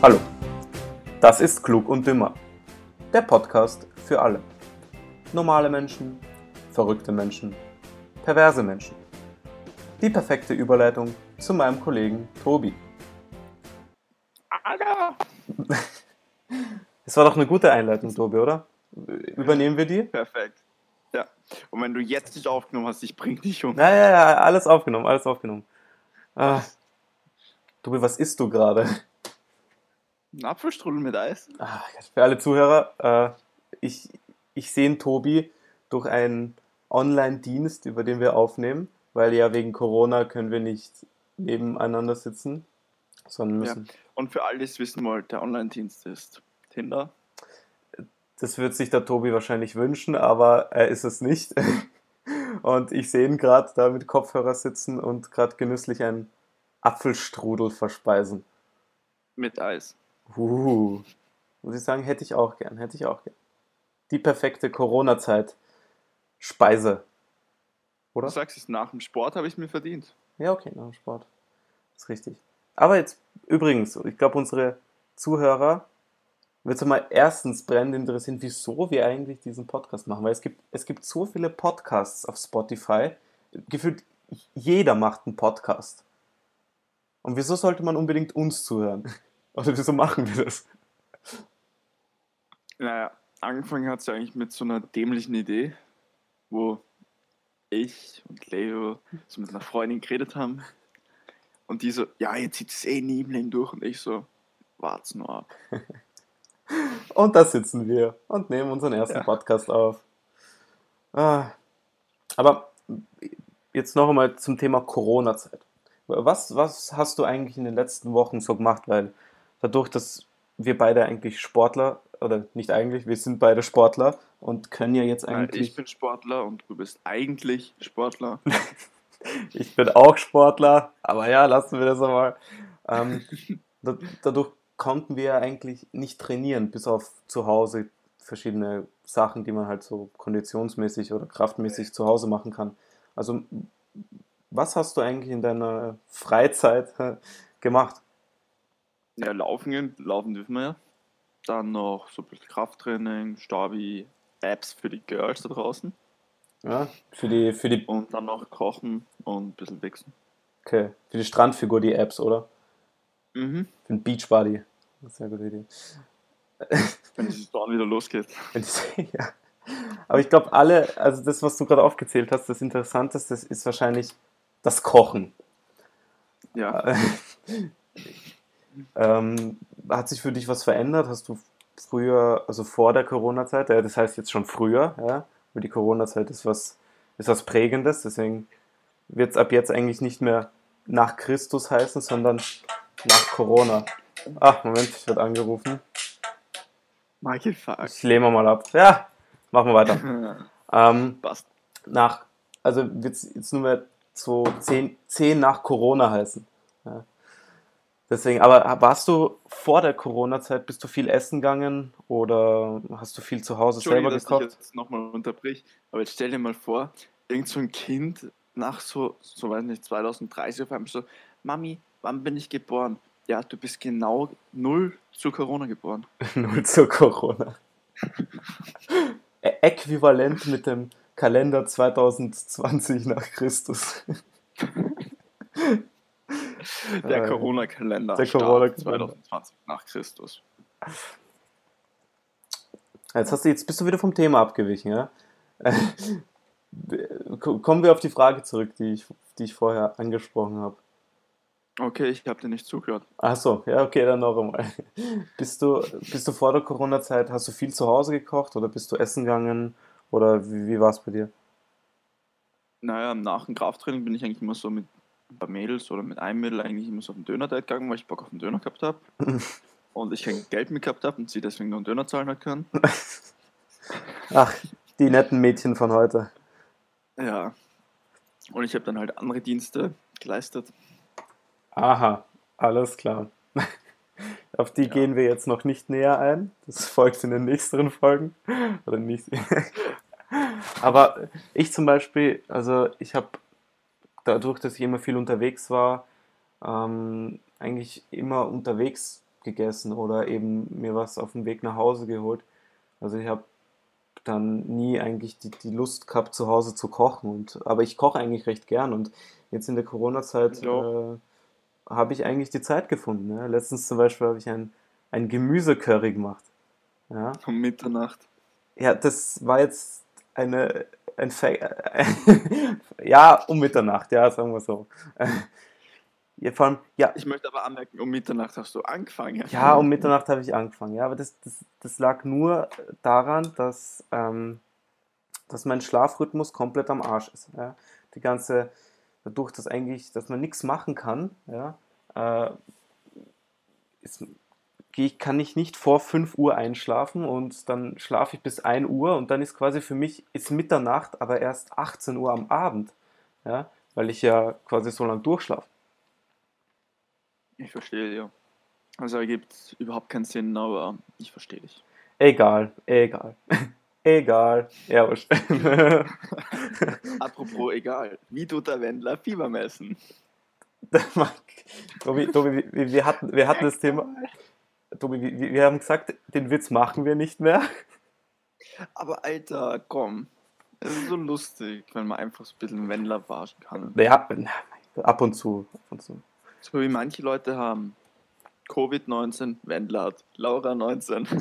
Hallo, das ist Klug und Dümmer, der Podcast für alle. Normale Menschen, verrückte Menschen, perverse Menschen. Die perfekte Überleitung zu meinem Kollegen Tobi. Alter! Es war doch eine gute Einleitung, Tobi, oder? Übernehmen wir die? Perfekt. Ja. Und wenn du jetzt nicht aufgenommen hast, ich bring dich um. Ja, ja, ja, alles aufgenommen, alles aufgenommen. Ah. Tobi, was isst du gerade? Ein Apfelstrudel mit Eis? Ah, für alle Zuhörer, äh, ich, ich sehe Tobi durch einen Online-Dienst, über den wir aufnehmen, weil ja wegen Corona können wir nicht nebeneinander sitzen, sondern Ja. müssen. Und für alle, die es wissen wollen, der Online-Dienst ist Tinder. Das wird sich der Tobi wahrscheinlich wünschen, aber er ist es nicht. Und ich sehe ihn gerade da mit Kopfhörer sitzen und gerade genüsslich einen Apfelstrudel verspeisen. Mit Eis. Uh, muss ich sagen, hätte ich auch gern, hätte ich auch gern. Die perfekte Corona-Zeit. Speise. Du Oder? sagst es, nach dem Sport habe ich mir verdient. Ja, okay, nach dem Sport. ist richtig. Aber jetzt, übrigens, ich glaube, unsere Zuhörer wird es mal erstens brennend interessieren, wieso wir eigentlich diesen Podcast machen. Weil es gibt, es gibt so viele Podcasts auf Spotify. Gefühlt jeder macht einen Podcast. Und wieso sollte man unbedingt uns zuhören? Oder wieso machen wir das? Naja, angefangen hat es ja eigentlich mit so einer dämlichen Idee, wo ich und Leo so mit einer Freundin geredet haben. Und die so, ja, jetzt zieht es eh Leben durch. Und ich so, wart's nur ab. Und da sitzen wir und nehmen unseren ersten Ja. Podcast auf. Ah. Aber jetzt noch einmal zum Thema Corona-Zeit. Was, was hast du eigentlich in den letzten Wochen so gemacht? Weil dadurch, dass wir beide eigentlich Sportler, oder nicht eigentlich, wir sind beide Sportler und können ja jetzt eigentlich. ich bin Sportler und du bist eigentlich Sportler. Ich bin auch Sportler, aber ja, lassen wir das einmal. Ähm, da, dadurch konnten wir ja eigentlich nicht trainieren, bis auf zu Hause verschiedene Sachen, die man halt so konditionsmäßig oder kraftmäßig zu Hause machen kann. Also, was hast du eigentlich in deiner Freizeit gemacht? Ja, laufen gehen, laufen dürfen wir ja. Dann noch so ein bisschen Krafttraining, Stabi, Apps für die Girls da draußen. Ja, für die, für die, Und dann noch kochen und ein bisschen wichsen. okay, für die Strandfigur, die Apps, oder? Mhm. Für den Beachbody. Sehr gute Idee. Wenn die Saison wieder losgeht. Ja. Aber ich glaube, alle, also das, was du gerade aufgezählt hast, das Interessanteste ist wahrscheinlich das Kochen. Ja. Ähm, hat sich für dich was verändert? Hast du früher, also vor der Corona-Zeit, ja, das heißt jetzt schon früher, ja, weil die Corona-Zeit ist was, ist was Prägendes, deswegen wird es ab jetzt eigentlich nicht mehr nach Christus heißen, sondern nach Corona. Ach, Moment, ich werde angerufen. Michael Fuck. Ich lehne mal ab. Ja, machen wir weiter. Ähm, Passt. nach, also wird es jetzt nur mehr so 10, 10 nach Corona heißen. Deswegen, aber warst du vor der Corona-Zeit, bist du viel essen gegangen oder hast du viel zu Hause selber Entschuldige, dass gekocht? ich jetzt nochmal unterbrich, aber jetzt stell dir mal vor, irgend so ein Kind nach so, so weiß nicht, 2030 auf einmal so, Mami, wann bin ich geboren? Ja, du bist genau null zu Corona geboren. Null zur Corona. Äquivalent mit dem Kalender 2020 nach Christus. Der Äh, Corona-Kalender. der Corona-Kalender. 2020 nach Christus. Jetzt, hast du, jetzt bist du wieder vom Thema abgewichen, ja? Ko- Kommen wir auf die Frage zurück, die ich, die ich vorher angesprochen habe. Okay, ich habe dir nicht zugehört. Ach so, ja, okay, dann noch einmal. Bist du, bist du vor der Corona-Zeit, hast du viel zu Hause gekocht oder bist du essen gegangen oder wie, wie war es bei dir? Naja, nach dem Krafttraining bin ich eigentlich immer so mit ein paar Mädels oder mit einem Mädel eigentlich immer so auf den Döner-Date gegangen, weil ich Bock auf den Döner gehabt habe. und ich kein Geld mehr gehabt habe und sie deswegen nur einen Döner zahlen hat können. Ach, die netten Mädchen von heute. Ja. Und ich habe dann halt andere Dienste geleistet. Aha, alles klar. Auf die Ja. gehen wir jetzt noch nicht näher ein. Das folgt in den nächsten Folgen. Oder nicht. Aber ich zum Beispiel, also ich habe dadurch, dass ich immer viel unterwegs war, ähm, eigentlich immer unterwegs gegessen oder eben mir was auf dem Weg nach Hause geholt. Also ich habe dann nie eigentlich die, die Lust gehabt, zu Hause zu kochen. Und, aber ich koche eigentlich recht gern und jetzt in der Corona-Zeit Ja. äh, habe ich eigentlich die Zeit gefunden. Ne? Letztens zum Beispiel habe ich ein, ein Gemüsecurry gemacht. Ja? Um Mitternacht. Ja, das war jetzt eine, ein Fa ja, um Mitternacht, ja, sagen wir so. Ja, vor allem, ja, Ich möchte aber anmerken, um Mitternacht hast du angefangen. ja, um Mitternacht habe ich angefangen, ja, aber das, das, das lag nur daran, dass, ähm, dass mein Schlafrhythmus komplett am Arsch ist. Ja. Die ganze, dadurch, dass eigentlich, dass man nichts machen kann, ja, äh, ist, kann ich nicht vor 5 Uhr einschlafen und dann schlafe ich bis 1 Uhr und dann ist quasi für mich ist Mitternacht, aber erst 18 Uhr am Abend, ja, weil ich ja quasi so lange durchschlafe. Ich verstehe, ja. Also ergibt überhaupt keinen Sinn, aber ich verstehe dich. Egal, egal, egal, ja, wurscht. Apropos egal, wie tut der Wendler Fieber messen? Tobi, Tobi, wir, wir, hatten, wir hatten das Thema, Tobi, wir, haben gesagt, den Witz machen wir nicht mehr. Aber Alter, komm. Es ist so lustig, wenn man einfach so ein bisschen Wendler verarschen kann. Ja, ab und zu, ab und zu. So wie manche Leute haben. Covid-19, Wendler hat. Laura 19.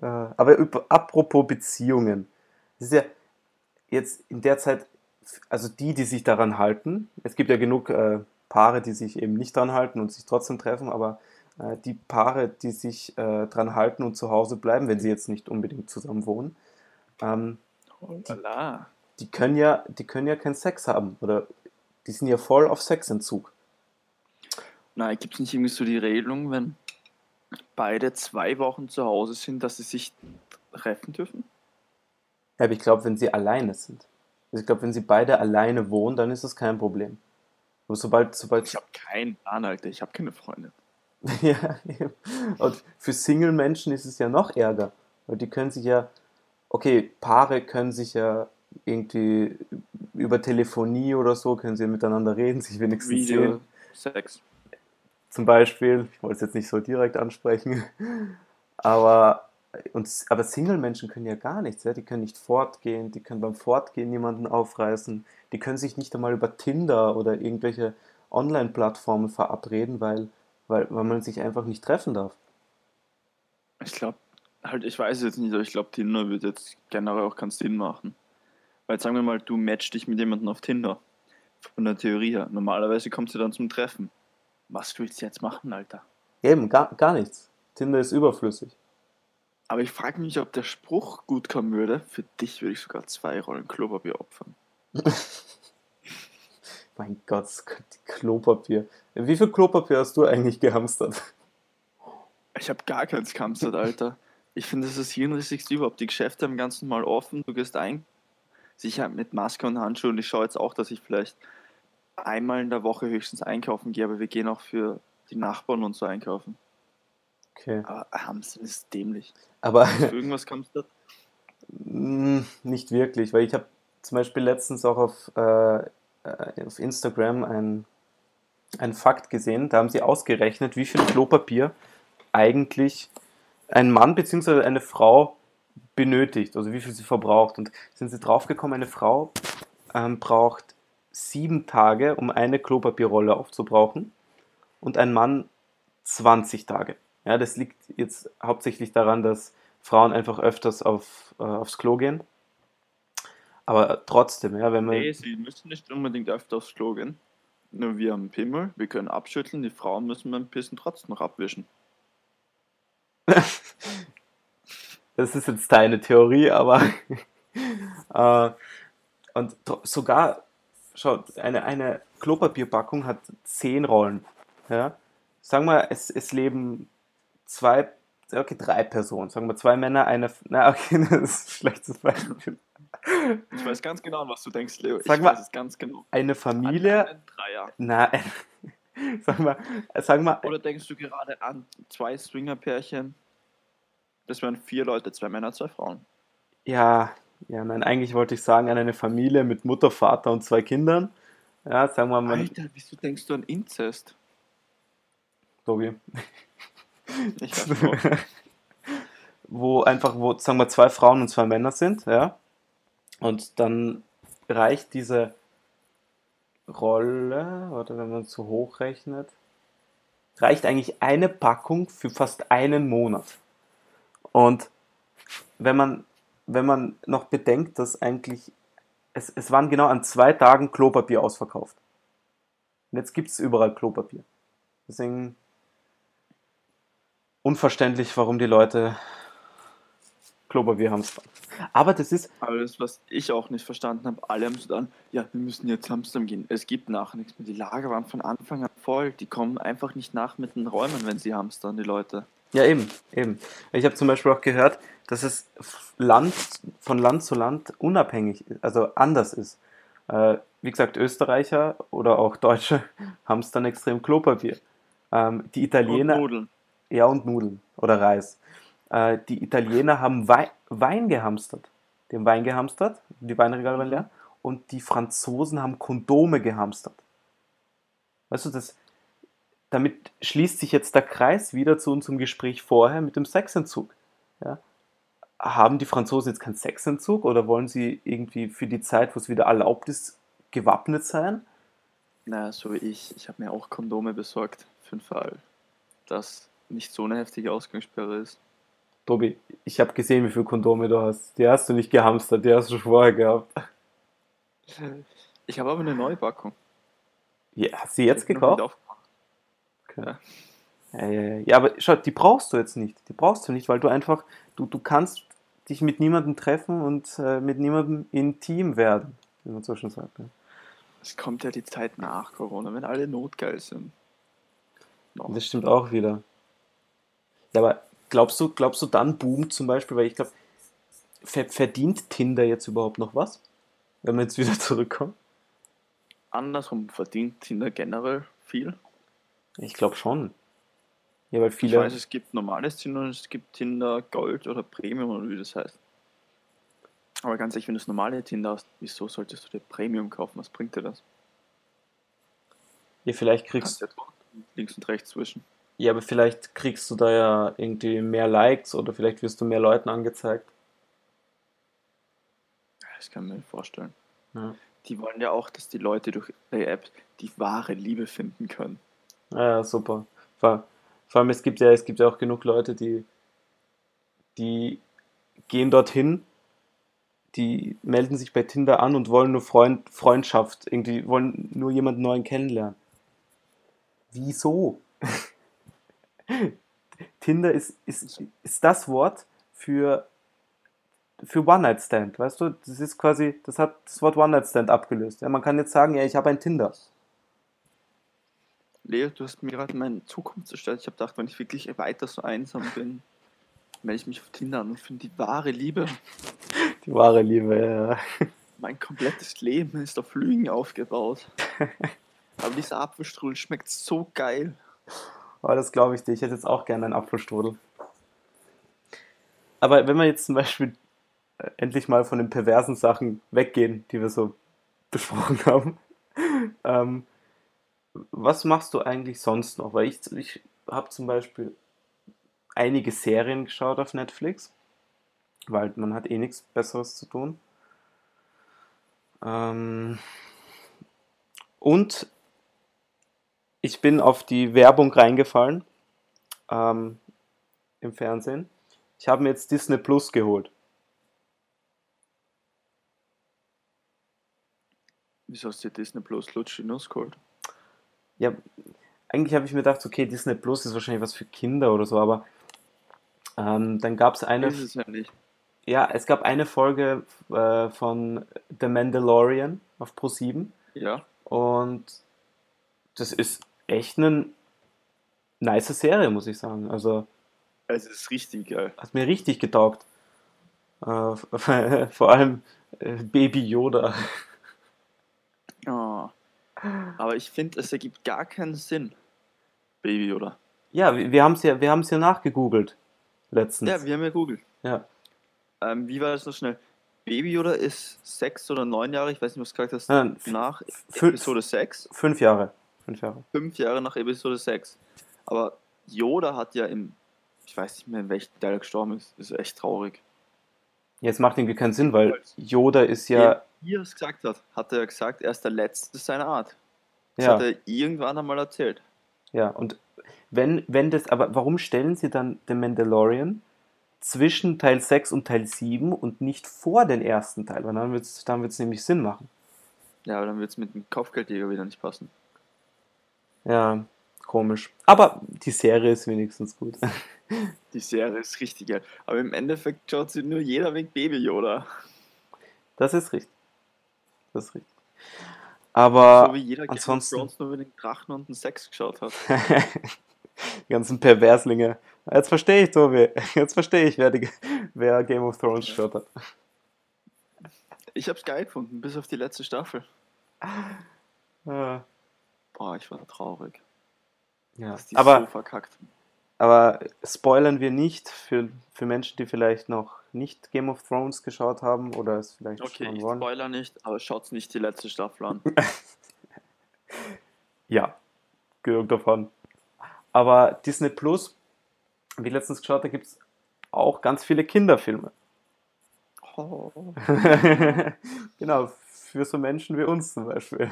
Äh, aber über, apropos Beziehungen, das ist ja jetzt in der Zeit, also die, die sich daran halten, es gibt ja genug äh, Paare, die sich eben nicht dran halten und sich trotzdem treffen, aber äh, die Paare, die sich äh, dran halten und zu Hause bleiben, wenn sie jetzt nicht unbedingt zusammen wohnen, ähm, Hoppala. die können ja, die können ja keinen Sex haben oder die sind ja voll auf Sexentzug. Nein, gibt es nicht irgendwie so die Regelung, wenn beide zwei Wochen zu Hause sind, dass sie sich treffen dürfen? Ja, aber ich glaube, wenn sie alleine sind, also ich glaube, wenn sie beide alleine wohnen, dann ist das kein Problem. Aber sobald, sobald Ich habe keinen Plan, Alter. Ich habe keine Freunde. Ja, eben. und für Single-Menschen ist es ja noch ärger. Weil die können sich ja, okay, Paare können sich ja irgendwie über Telefonie oder so, können sie miteinander reden, sich wenigstens sehen. Video, Sex. Zum Beispiel, ich wollte es jetzt nicht so direkt ansprechen, aber, und, aber Single-Menschen können ja gar nichts. Ja? Die können nicht fortgehen, die können beim Fortgehen niemanden aufreißen, die können sich nicht einmal über Tinder oder irgendwelche Online-Plattformen verabreden, weil, weil, weil man sich einfach nicht treffen darf. Ich glaube, halt, ich weiß es jetzt nicht, aber ich glaube, Tinder wird jetzt generell auch keinen Sinn machen. Weil sagen wir mal, du matchst dich mit jemandem auf Tinder. Von der Theorie her. Normalerweise kommst du dann zum Treffen. Was willst du jetzt machen, Alter? Eben, gar, gar nichts. Tinder ist überflüssig. Aber ich frage mich, ob der Spruch gut kommen würde. Für dich würde ich sogar zwei Rollen Klopapier opfern. Mein Gott, Klopapier. Wie viel Klopapier hast du eigentlich gehamstert? Ich habe gar keins gehamstert, Alter. Ich finde, das ist das Hirnrissigste überhaupt. Die Geschäfte haben ganz normal offen. Du gehst ein, sicher mit Maske und Handschuhen. Und ich schaue jetzt auch, dass ich vielleicht einmal in der Woche höchstens einkaufen gehe. Aber wir gehen auch für die Nachbarn und so einkaufen. Okay. Aber Hamstern ist dämlich. Aber du irgendwas gehamstert? Mm, Nicht wirklich, weil ich habe zum Beispiel letztens auch auf, äh, auf Instagram ein, einen Fakt gesehen, da haben sie ausgerechnet, wie viel Klopapier eigentlich ein Mann bzw. eine Frau benötigt, also wie viel sie verbraucht. Und sind sie draufgekommen, eine Frau ähm, braucht sieben Tage, um eine Klopapierrolle aufzubrauchen und ein Mann 20 Tage. Ja, das liegt jetzt hauptsächlich daran, dass Frauen einfach öfters auf, äh, aufs Klo gehen. Aber trotzdem, ja, wenn man. Nee, sie müssen nicht unbedingt öfter aufs Klo gehen. Nur wir haben Pimmel, wir können abschütteln, die Frauen müssen beim Pissen trotzdem noch abwischen. Das ist jetzt deine Theorie, aber. äh, und sogar, schaut, eine, eine Klopapierpackung hat zehn Rollen. Ja? Sagen wir, es, es leben zwei, okay, drei Personen. Sagen wir zwei Männer, eine. Na, okay, das ist ein schlechtes Beispiel. Ich weiß ganz genau, was du denkst, Leo. Sag ich mal- weiß es ganz genau. Eine Familie. An Dreier. Nein. Sagen wir, sagen wir, Oder denkst du gerade an zwei Swinger-Pärchen? Das wären vier Leute, zwei Männer, zwei Frauen. Ja, ja, nein, eigentlich wollte ich sagen, an eine Familie mit Mutter, Vater und zwei Kindern. Ja, sagen wir mal, Alter, wieso denkst du an Inzest? Tobi. Ich wo einfach, wo, sagen wir, zwei Frauen und zwei Männer sind, ja. Und dann reicht diese Rolle, oder wenn man es so hochrechnet, reicht eigentlich eine Packung für fast einen Monat. Und wenn man, wenn man noch bedenkt, dass eigentlich, es, es waren genau an zwei Tagen Klopapier ausverkauft. Und jetzt gibt es überall Klopapier. Deswegen unverständlich, warum die Leute Klopapier hamstern. Aber das ist, Aber das, was ich auch nicht verstanden habe, alle haben so dann, ja, wir müssen jetzt hamstern gehen. Es gibt nachher nichts mehr. Die Lager waren von Anfang an voll. Die kommen einfach nicht nach mit den Räumen, wenn sie hamstern, die Leute. Ja, eben, eben. Ich habe zum Beispiel auch gehört, dass es Land, von Land zu Land unabhängig, also anders ist. Äh, wie gesagt, Österreicher oder auch Deutsche haben es dann extrem Klopapier. Ähm, die Und Italiener, Nudeln. Ja und Nudeln oder Reis. Äh, die Italiener haben Wei Wein gehamstert. Die haben Wein gehamstert, die Weinregale waren leer. Und die Franzosen haben Kondome gehamstert. Weißt du, das, damit schließt sich jetzt der Kreis wieder zu unserem Gespräch vorher mit dem Sexentzug. Ja? Haben die Franzosen jetzt keinen Sexentzug oder wollen sie irgendwie für die Zeit, wo es wieder erlaubt ist, gewappnet sein? Naja, so wie ich. Ich habe mir auch Kondome besorgt für den Fall, dass nicht so eine heftige Ausgangssperre ist. Tobi, ich habe gesehen, wie viele Kondome du hast. Die hast du nicht gehamstert, die hast du schon vorher gehabt. Ich habe aber eine neue Packung. Ja, hast du jetzt noch nicht gekauft? Okay. Ja, ja, ja. ja, aber schau, die brauchst du jetzt nicht. Die brauchst du nicht, weil du einfach, du, du kannst dich mit niemandem treffen und äh, mit niemandem intim werden, wie man so schon sagt. Ne? Es kommt ja die Zeit nach Corona, wenn alle notgeil sind. Noch. Das stimmt auch wieder. Ja, aber glaubst du, glaubst du dann boomt zum Beispiel, weil ich glaube, ver verdient Tinder jetzt überhaupt noch was? Wenn wir jetzt wieder zurückkommen? Andersrum verdient Tinder generell viel. Ich glaube schon. Ja, weil Ich viele. weiß, es gibt normales Tinder und es gibt Tinder Gold oder Premium oder wie das heißt. Aber ganz ehrlich, wenn du das normale Tinder hast, wieso solltest du dir Premium kaufen? Was bringt dir das? ja, vielleicht kriegst ja links und rechts zwischen. Ja, aber vielleicht kriegst du da ja irgendwie mehr Likes oder vielleicht wirst du mehr Leuten angezeigt. Das kann ich mir vorstellen. Ja. Die wollen ja auch, dass die Leute durch die App die wahre Liebe finden können. Ja, super. Vor, vor allem, es gibt ja, es gibt ja auch genug Leute, die, die gehen dorthin, die melden sich bei Tinder an und wollen nur Freund, Freundschaft, irgendwie wollen nur jemanden neuen kennenlernen. Wieso? Tinder ist, ist, ist das Wort für, für One-Night-Stand, weißt du? Das ist quasi, das hat das Wort One-Night-Stand abgelöst. Ja, man kann jetzt sagen, ja, ich habe ein Tinder. Leo, du hast mir gerade meine Zukunft zerstört. Ich habe gedacht, wenn ich wirklich weiter so einsam bin, melde ich mich auf Tinder an und finde die wahre Liebe. Die wahre Liebe, ja. Mein komplettes Leben ist auf Lügen aufgebaut. Aber dieser Apfelstrudel schmeckt so geil. Aber das glaube ich dir. Ich hätte jetzt auch gerne einen Apfelstrudel. Aber wenn wir jetzt zum Beispiel äh, endlich mal von den perversen Sachen weggehen, die wir so besprochen haben, ähm, was machst du eigentlich sonst noch? Weil ich, ich habe zum Beispiel einige Serien geschaut auf Netflix, weil man hat eh nichts Besseres zu tun. Ähm, und ich bin auf die Werbung reingefallen ähm, im Fernsehen. Ich habe mir jetzt Disney Plus geholt. Wieso hast du dir Disney Plus Lutsch die Nuss geholt? Ja, eigentlich habe ich mir gedacht, okay, Disney Plus ist wahrscheinlich was für Kinder oder so, aber ähm, dann gab es eine, Ist es ja nicht. ja, es gab eine Folge äh, von The Mandalorian auf Pro7 Ja. und das ist echt eine nice Serie, muss ich sagen. Also Es ist richtig geil. hat mir richtig getaugt. Äh, vor allem äh, Baby Yoda. Oh. Aber ich finde, es ergibt gar keinen Sinn. Baby, oder? Ja, wir, wir haben es ja, wir haben's ja nachgegoogelt letztens. Ja, wir haben ja Google. Ja. Ähm, wie war das noch schnell? Baby oder ist sechs oder neun Jahre, ich weiß nicht, was du gesagt hast, Nein, nach fünf- Episode 6, Fünf Jahre. Fünf Jahre. fünf Jahre nach Episode 6. Aber Yoda hat ja im, ich weiß nicht mehr, in welchem Teil er gestorben ist. Ist echt traurig. Jetzt macht irgendwie keinen Sinn, weil Yoda ist ja. Wie er es gesagt hat, hat er gesagt, er ist der Letzte seiner Art. Das Ja, hat er irgendwann einmal erzählt. ja. Und wenn, wenn das, aber warum stellen sie dann den Mandalorian zwischen Teil 6 und Teil 7 und nicht vor den ersten Teil? Weil dann wird es dann wird's nämlich Sinn machen. Ja, aber dann wird es mit dem Kopfgeldjäger wieder nicht passen. Ja, komisch. Aber die Serie ist wenigstens gut. Die Serie ist richtig geil. Aber im Endeffekt schaut sie nur jeder wegen Baby Yoda. Das ist richtig. Das ist richtig. Aber so wie jeder Game of ansonsten- Thrones nur über den Drachen und den Sex geschaut hat. die ganzen Perverslinge. Jetzt verstehe ich, Tobi. Jetzt verstehe ich, wer, die, wer Game of Thrones geschaut hat. Ich hab's geil gefunden, bis auf die letzte Staffel. Ja. Boah, ich war traurig. Ja. Dass die Aber, so verkackt aber spoilern wir nicht für, für Menschen, die vielleicht noch nicht Game of Thrones geschaut haben oder es vielleicht Okay, schauen wollen. spoiler nicht, aber schaut's nicht die letzte Staffel an. Ja, genug davon. Aber Disney Plus, wie letztens geschaut, da gibt es auch ganz viele Kinderfilme. Oh. genau, für so Menschen wie uns zum Beispiel.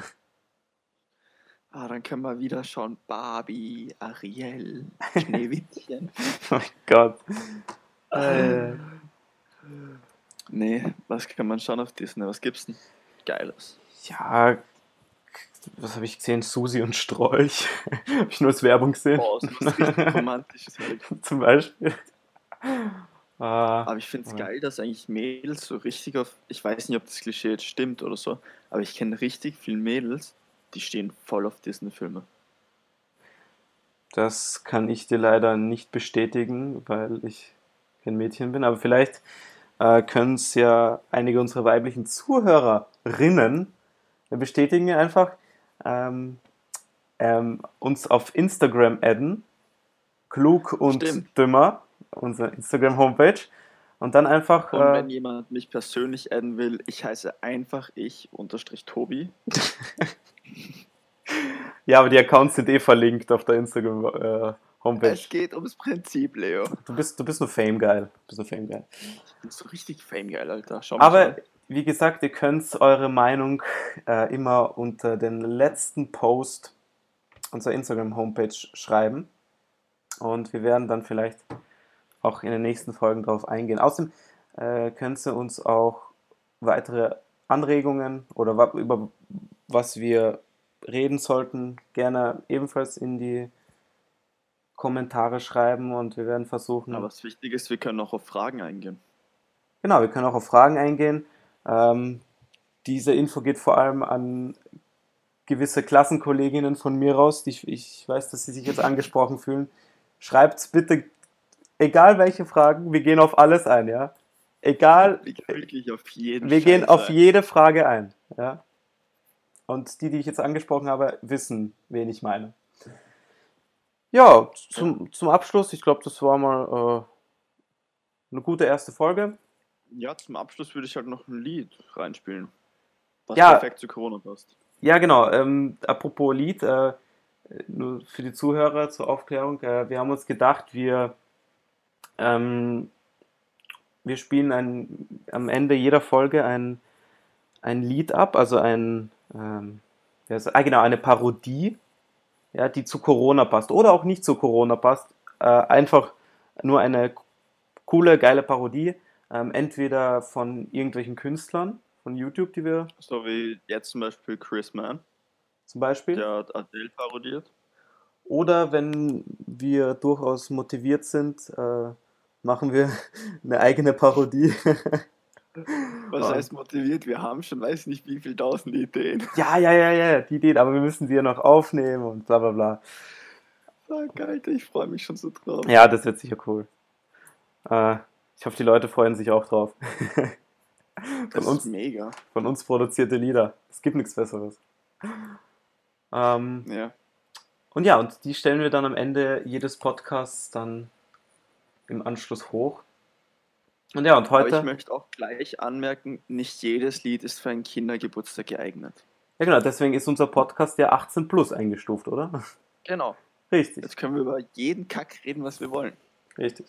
Ah, dann können wir wieder schauen. Barbie, Ariel, Schneewittchen. Oh mein Gott. Äh, nee, was kann man schauen auf Disney? Was gibt's denn? Geiles. ja, was habe ich gesehen? Susi und Strolch. habe ich nur als Werbung gesehen. Boah, richtig Romantisches halt. zum Beispiel. Äh, Aber ich finde es Ja. geil, dass eigentlich Mädels so richtig auf. Ich weiß nicht, ob das Klischee jetzt stimmt oder so, aber ich kenne richtig viele Mädels, die stehen voll auf Disney-Filme. Das kann ich dir leider nicht bestätigen, weil ich kein Mädchen bin. Aber vielleicht äh, können es ja einige unserer weiblichen Zuhörerinnen bestätigen wir einfach. Ähm, ähm, uns auf Instagram adden. Klug und Stimmt. dümmer, unsere Instagram-Homepage. Und dann einfach. Und Äh, wenn jemand mich persönlich adden will, ich heiße einfach ich unterstrich Tobi. ja, aber die Accounts sind eh verlinkt auf der Instagram-Homepage. Es geht ums Prinzip, Leo. du, bist, du bist nur Fame geil. Du bist nur Fame geil. Ich bin so richtig famegeil, Alter. Schau mal Aber an. wie gesagt, ihr könnt eure Meinung äh, immer unter den letzten Post unserer Instagram-Homepage schreiben. Und wir werden dann vielleicht auch in den nächsten Folgen darauf eingehen. Außerdem äh, könnt ihr uns auch weitere Anregungen oder über was wir reden sollten, gerne ebenfalls in die Kommentare schreiben und wir werden versuchen. Aber was wichtig ist, wir können auch auf Fragen eingehen. Genau, wir können auch auf Fragen eingehen. Ähm, diese Info geht vor allem an gewisse Klassenkolleginnen von mir raus. Die ich, weiß, dass sie sich jetzt angesprochen fühlen. Schreibt's bitte, egal welche Fragen, wir gehen auf alles ein, ja. Egal, Wir gehen wirklich auf jeden wir gehen Scheiß auf ein. jede Frage ein, ja. Und die, die ich jetzt angesprochen habe, wissen, wen ich meine. Ja, zum, zum Abschluss, ich glaube, das war mal äh, eine gute erste Folge. Ja, zum Abschluss würde ich halt noch ein Lied reinspielen. Was Ja. perfekt zu Corona passt. Ja, genau. Ähm, apropos Lied, äh, nur für die Zuhörer zur Aufklärung, äh, wir haben uns gedacht, wir, ähm, wir spielen ein, am Ende jeder Folge ein, ein Lied ab, also ein, ähm, ah, genau, eine Parodie, ja, die zu Corona passt oder auch nicht zu Corona passt. Äh, einfach nur eine coole, geile Parodie, ähm, entweder von irgendwelchen Künstlern von YouTube, die wir So wie jetzt zum Beispiel Chris Mann, zum Beispiel. der hat Adele parodiert. Oder wenn wir durchaus motiviert sind, äh, machen wir eine eigene Parodie. Was Ah. heißt motiviert? Wir haben schon weiß nicht wie viel tausend Ideen. ja, ja, ja, ja, die Idee, aber wir müssen die ja noch aufnehmen und bla bla bla. Sag, Alter, ich freue mich schon so drauf. Ja, das wird sicher cool. Äh, ich hoffe, die Leute freuen sich auch drauf. das von uns- ist mega. Von uns produzierte Lieder. Es gibt nichts Besseres. Ähm, Ja. und ja, und die stellen wir dann am Ende jedes Podcasts dann im Anschluss hoch. Und ja, und Aber heute. ich möchte auch gleich anmerken, nicht jedes Lied ist für einen Kindergeburtstag geeignet. Ja, genau, deswegen ist unser Podcast ja 18 plus eingestuft, oder? Genau. Richtig, Jetzt können wir über jeden Kack reden, was wir wollen. richtig.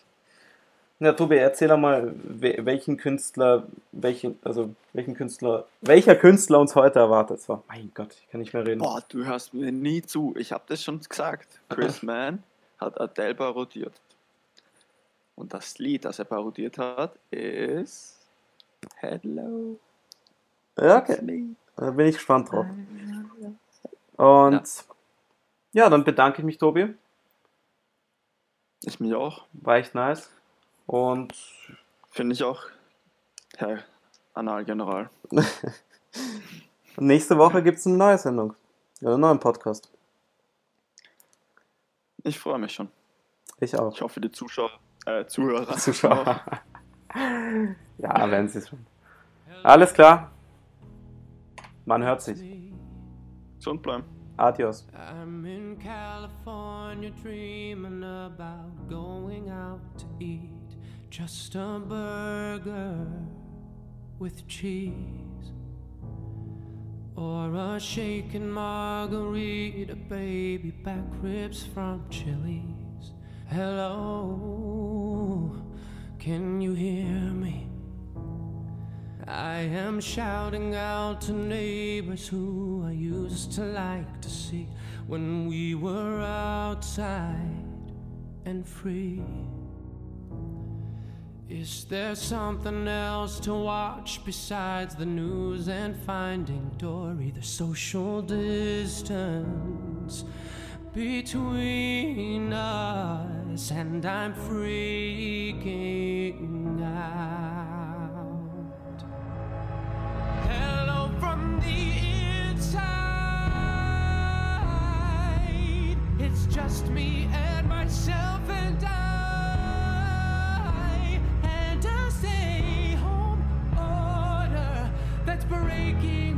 Ja, Tobi, erzähl doch mal, we- welchen Künstler, welchen, also welchen Künstler, welcher Künstler uns heute erwartet. So, mein Gott, ich kann nicht mehr reden. Boah, du hörst mir nie zu. Ich habe das schon gesagt. Chris Mann hat Adele parodiert. Und das Lied, das er parodiert hat, ist Hello. Ja, okay. Da bin ich gespannt drauf. Und ja, dann bedanke ich mich, Tobi. Ich mich auch. War echt nice. Und Finde ich auch. Herr Analgeneral. nächste Woche gibt es eine neue Sendung. Ja, einen neuen Podcast. Ich freue mich schon. Ich auch. Ich hoffe, die Zuschauer, äh, Zuhörer. Zuschauer. ja, werden sie es schon. Alles klar. Man hört sich. Gesund bleiben. Adios. I'm in California dreaming about going out to eat just a burger with cheese or a shaken margarita, baby back ribs from Chili's. Hello, can you hear me? I am shouting out to neighbors who I used to like to see when we were outside and free. Is there something else to watch besides the news and finding Dory? The social distance between us, and I'm freaking out. Hello from the inside. It's just me and myself and I. And a stay home order that's breaking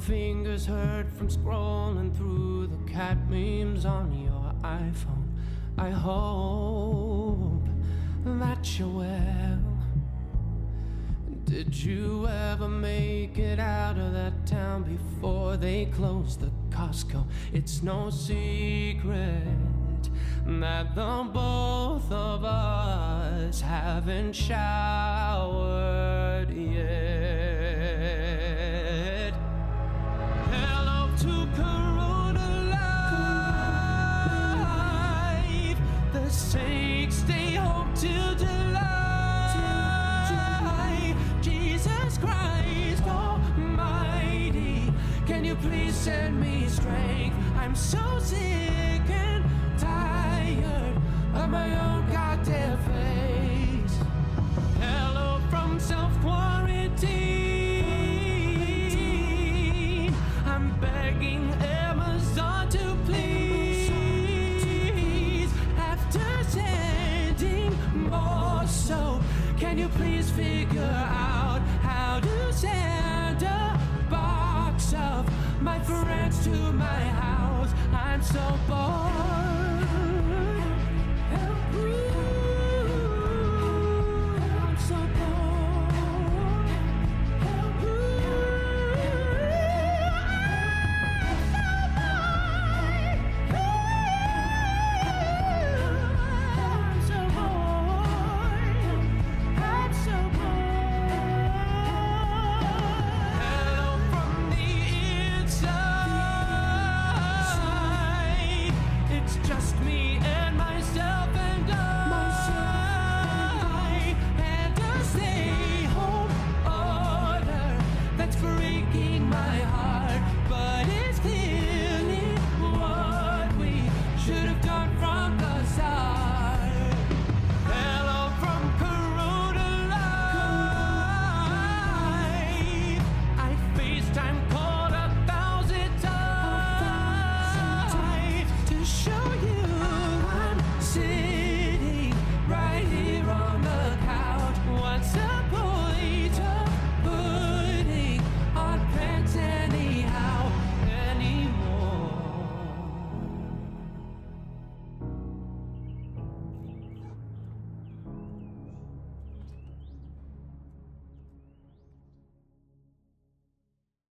fingers hurt from scrolling through the cat memes on your iPhone? I hope that you're well. Did you ever make it out of that town before they closed the Costco? It's no secret that the both of us haven't showered Saints stay home till July. Jesus Christ Almighty, can you please send me strength? I'm so sick and tired of my own can you please figure out how to send a box of my friends to my house? I'm so bored.